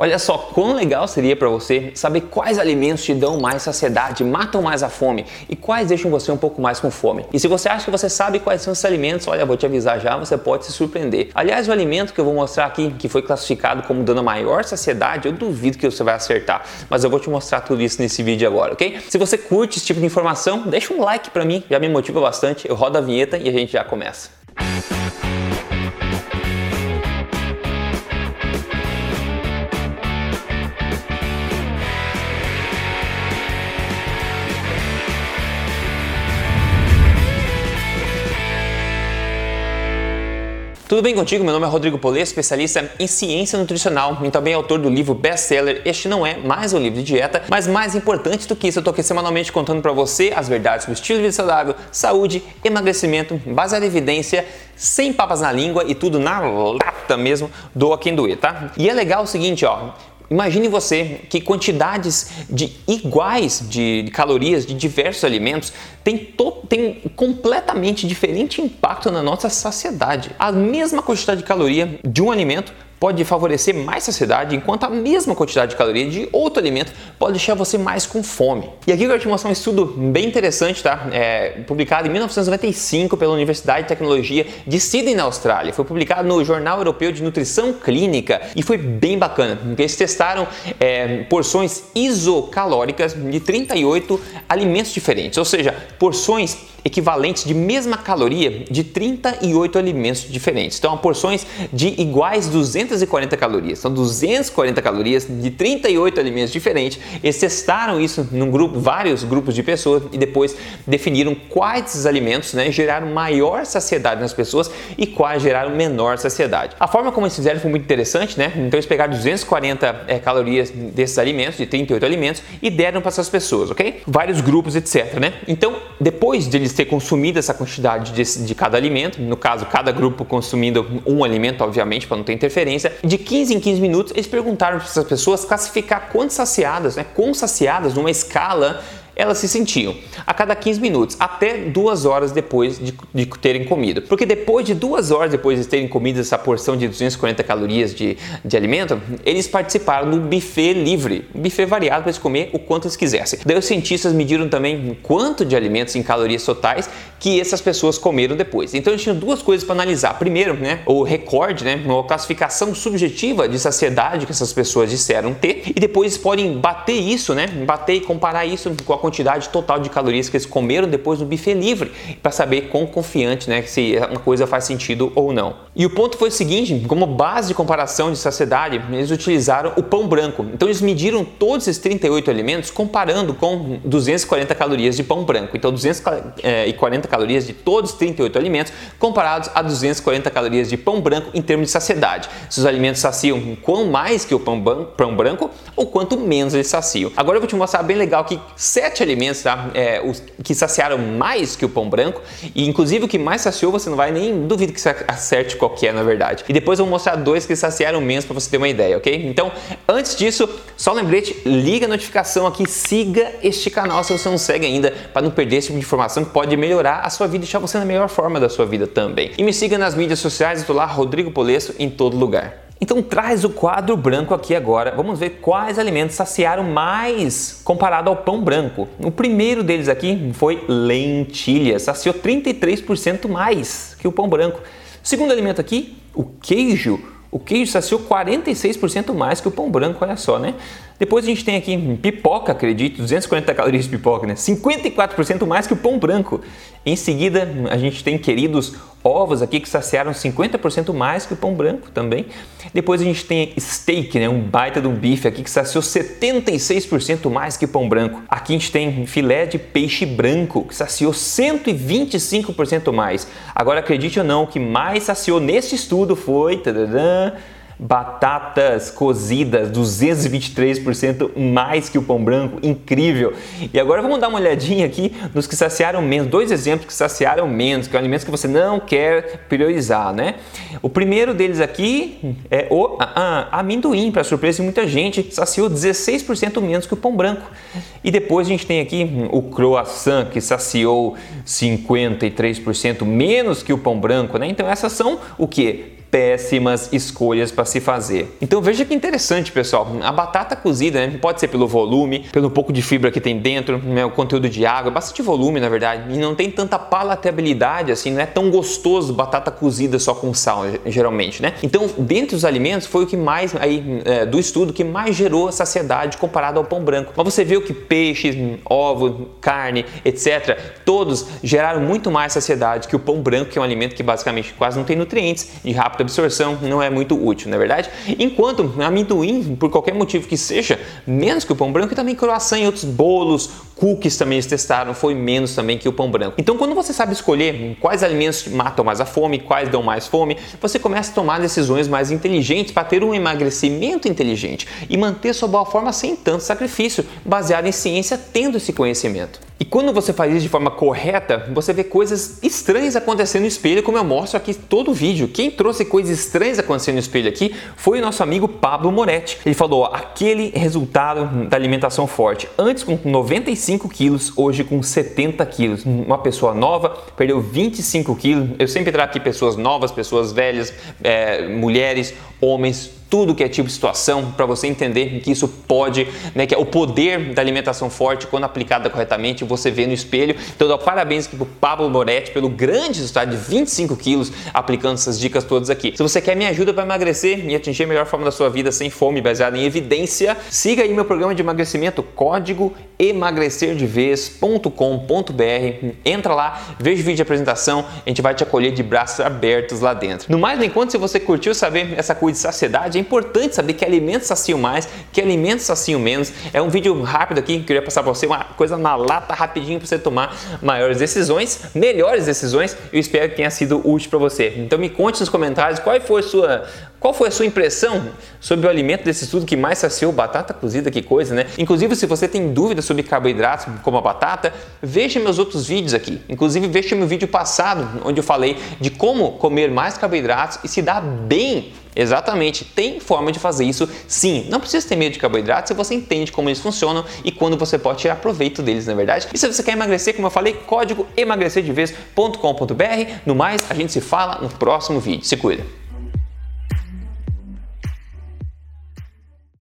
Olha só quão legal seria para você saber quais alimentos te dão mais saciedade, matam mais a fome e quais deixam você um pouco mais com fome. E se você acha que você sabe quais são esses alimentos, olha, vou te avisar já, você pode se surpreender. Aliás, o alimento que eu vou mostrar aqui, que foi classificado como dando a maior saciedade, eu duvido que você vai acertar, mas eu vou te mostrar tudo isso nesse vídeo agora, ok? Se você curte esse tipo de informação, deixa um like para mim, já me motiva bastante. Eu rodo a vinheta e a gente já começa. Tudo bem contigo? Meu nome é Rodrigo Polê, especialista em ciência nutricional e também autor do livro best-seller Este não é mais um livro de dieta, mas mais importante do que isso, eu tô aqui semanalmente contando para você as verdades sobre estilo de vida saudável, saúde, emagrecimento, baseado em evidência, sem papas na língua e tudo na lata mesmo, doa quem doer, tá? E é legal o seguinte, ó, Imagine você que quantidades de iguais de calorias de diversos alimentos têm, tem completamente diferente impacto na nossa saciedade. A mesma quantidade de caloria de um alimento pode favorecer mais saciedade, enquanto a mesma quantidade de caloria de outro alimento pode deixar você mais com fome. E aqui eu quero te mostrar um estudo bem interessante, tá? É, publicado em 1995 pela Universidade de Tecnologia de Sydney, na Austrália. Foi publicado no Jornal Europeu de Nutrição Clínica e foi bem bacana, porque eles testaram é, porções isocalóricas de 38 alimentos diferentes, ou seja, porções equivalentes de mesma caloria de 38 alimentos diferentes. Então, porções de iguais 240 calorias. São 240 calorias de 38 alimentos diferentes. Eles testaram isso num grupo, vários grupos de pessoas e depois definiram quais desses alimentos né, geraram maior saciedade nas pessoas e quais geraram menor saciedade. A forma como eles fizeram foi muito interessante, né? Então eles pegaram 240 é, calorias desses alimentos, de 38 alimentos, e deram para essas pessoas, ok? Vários grupos, etc. Né? Então, depois de eles ter consumido essa quantidade de, de cada alimento, no caso, cada grupo consumindo um alimento, obviamente, para não ter interferência, de 15 em 15 minutos, eles perguntaram para essas pessoas classificar quantas saciadas, né, quão saciadas numa escala elas se sentiam a cada 15 minutos, até duas horas depois de, de, terem comido. Porque depois de duas horas depois de terem comido essa porção de 240 calorias de, de alimento, eles participaram do buffet livre, buffet variado para eles comer o quanto eles quisessem. Daí os cientistas mediram também quanto de alimentos em calorias totais que essas pessoas comeram depois. Então eles tinham duas coisas para analisar. Primeiro, né, o recorde, né, uma classificação subjetiva de saciedade que essas pessoas disseram ter, e depois podem bater isso, né, bater e comparar isso com a quantidade total de calorias que eles comeram depois do buffet livre, para saber quão confiante, né, se uma coisa faz sentido ou não. E o ponto foi o seguinte, como base de comparação de saciedade, eles utilizaram o pão branco. Então eles mediram todos esses 38 alimentos comparando com 240 calorias de pão branco. Então 240 calorias de todos os 38 alimentos comparados a 240 calorias de pão branco em termos de saciedade. Se os alimentos saciam quão mais que o pão, branco ou quanto menos eles saciam. Agora eu vou te mostrar bem legal que sete sete alimentos tá? É, os que saciaram mais que o pão branco e inclusive o que mais saciou você não vai nem duvido que você acerte qual que é na verdade. E depois eu vou mostrar dois que saciaram menos para você ter uma ideia, ok? Então, antes disso, só um lembrete, liga a notificação aqui, siga este canal se você não segue ainda para não perder esse tipo de informação que pode melhorar a sua vida e deixar você na melhor forma da sua vida também. E me siga nas mídias sociais, tô lá, Rodrigo Polesso, em todo lugar. Então traz o quadro branco aqui agora. Vamos ver quais alimentos saciaram mais comparado ao pão branco. O primeiro deles aqui foi lentilha, saciou 33% mais que o pão branco. O segundo alimento aqui, o queijo. O queijo saciou 46% mais que o pão branco, olha só, né? Depois a gente tem aqui pipoca, acredito, 240 calorias de pipoca, né? 54% mais que o pão branco. Em seguida, a gente tem queridos ovos aqui que saciaram 50% mais que o pão branco também. Depois a gente tem steak, né? um baita de um bife aqui que saciou 76% mais que pão branco. Aqui a gente tem filé de peixe branco que saciou 125% mais. Agora acredite ou não, o que mais saciou nesse estudo foi... Tadadã, batatas cozidas, 223% mais que o pão branco, incrível. E agora vamos dar uma olhadinha aqui nos que saciaram menos, dois exemplos que saciaram menos, que são alimentos que você não quer priorizar, né? O primeiro deles aqui é o ah, ah, amendoim, para surpresa de muita gente, saciou 16% menos que o pão branco. E depois a gente tem aqui o croissant, que saciou 53% menos que o pão branco, né? Então essas são o que? Péssimas escolhas para se fazer. Então veja que interessante, pessoal. A batata cozida né, pode ser pelo volume, pelo pouco de fibra que tem dentro, né, o conteúdo de água, bastante volume na verdade, e não tem tanta palatabilidade assim, não é tão gostoso batata cozida só com sal, geralmente, né? Então, dentre os alimentos, foi o que mais aí é, do estudo que mais gerou saciedade comparado ao pão branco. Mas você viu que peixe, ovo, carne, etc., todos geraram muito mais saciedade que o pão branco, que é um alimento que basicamente quase não tem nutrientes, de rápida absorção, não é muito útil, na é verdade? Enquanto amendoim, por qualquer motivo que seja, menos que o pão branco e também croissant e outros bolos, cookies também eles testaram, foi menos também que o pão branco. Então, quando você sabe escolher quais alimentos matam mais a fome, quais dão mais fome, você começa a tomar decisões mais inteligentes para ter um emagrecimento inteligente e manter sua boa forma sem tanto sacrifício, baseado em ciência, tendo esse conhecimento. E quando você faz isso de forma correta, você vê coisas estranhas acontecendo no espelho, como eu mostro aqui todo o vídeo. Quem trouxe coisas estranhas acontecendo no espelho aqui foi o nosso amigo Pablo Moretti. Ele falou: aquele resultado da alimentação forte, antes com 95 quilos, hoje com 70 quilos. Uma pessoa nova perdeu 25 quilos. Eu sempre trago aqui pessoas novas, pessoas velhas, é, mulheres, homens, tudo que é tipo de situação para você entender que isso pode, né, que é o poder da alimentação forte quando aplicada corretamente, você vê no espelho. Então, dou parabéns aqui pro Pablo Moretti pelo grande resultado de 25 quilos aplicando essas dicas todas aqui. Se você quer me ajuda para emagrecer e atingir a melhor forma da sua vida sem fome, baseada em evidência, siga aí meu programa de emagrecimento, código emagrecerdevez.com.br. Entra lá, veja o vídeo de apresentação, a gente vai te acolher de braços abertos lá dentro. No mais, enquanto se você curtiu saber essa coisa de saciedade, é importante saber que alimentos saciam mais, que alimentos saciam menos. É um vídeo rápido aqui que eu queria passar para você, uma coisa na lata rapidinho para você tomar maiores decisões, melhores decisões. Eu espero que tenha sido útil para você. Então me conte nos comentários qual foi a sua qual foi a sua impressão sobre o alimento desse estudo que mais saciou? Batata cozida, que coisa, né? Inclusive, se você tem dúvidas sobre carboidratos, como a batata, veja meus outros vídeos aqui. Inclusive, veja meu vídeo passado, onde eu falei de como comer mais carboidratos e se dar bem Exatamente, tem forma de fazer isso sim. Não precisa ter medo de carboidratos se você entende como eles funcionam e quando você pode tirar proveito deles, na é verdade. E se você quer emagrecer, como eu falei, código emagrecerdevez.com.br. No mais, a gente se fala no próximo vídeo. Se cuida!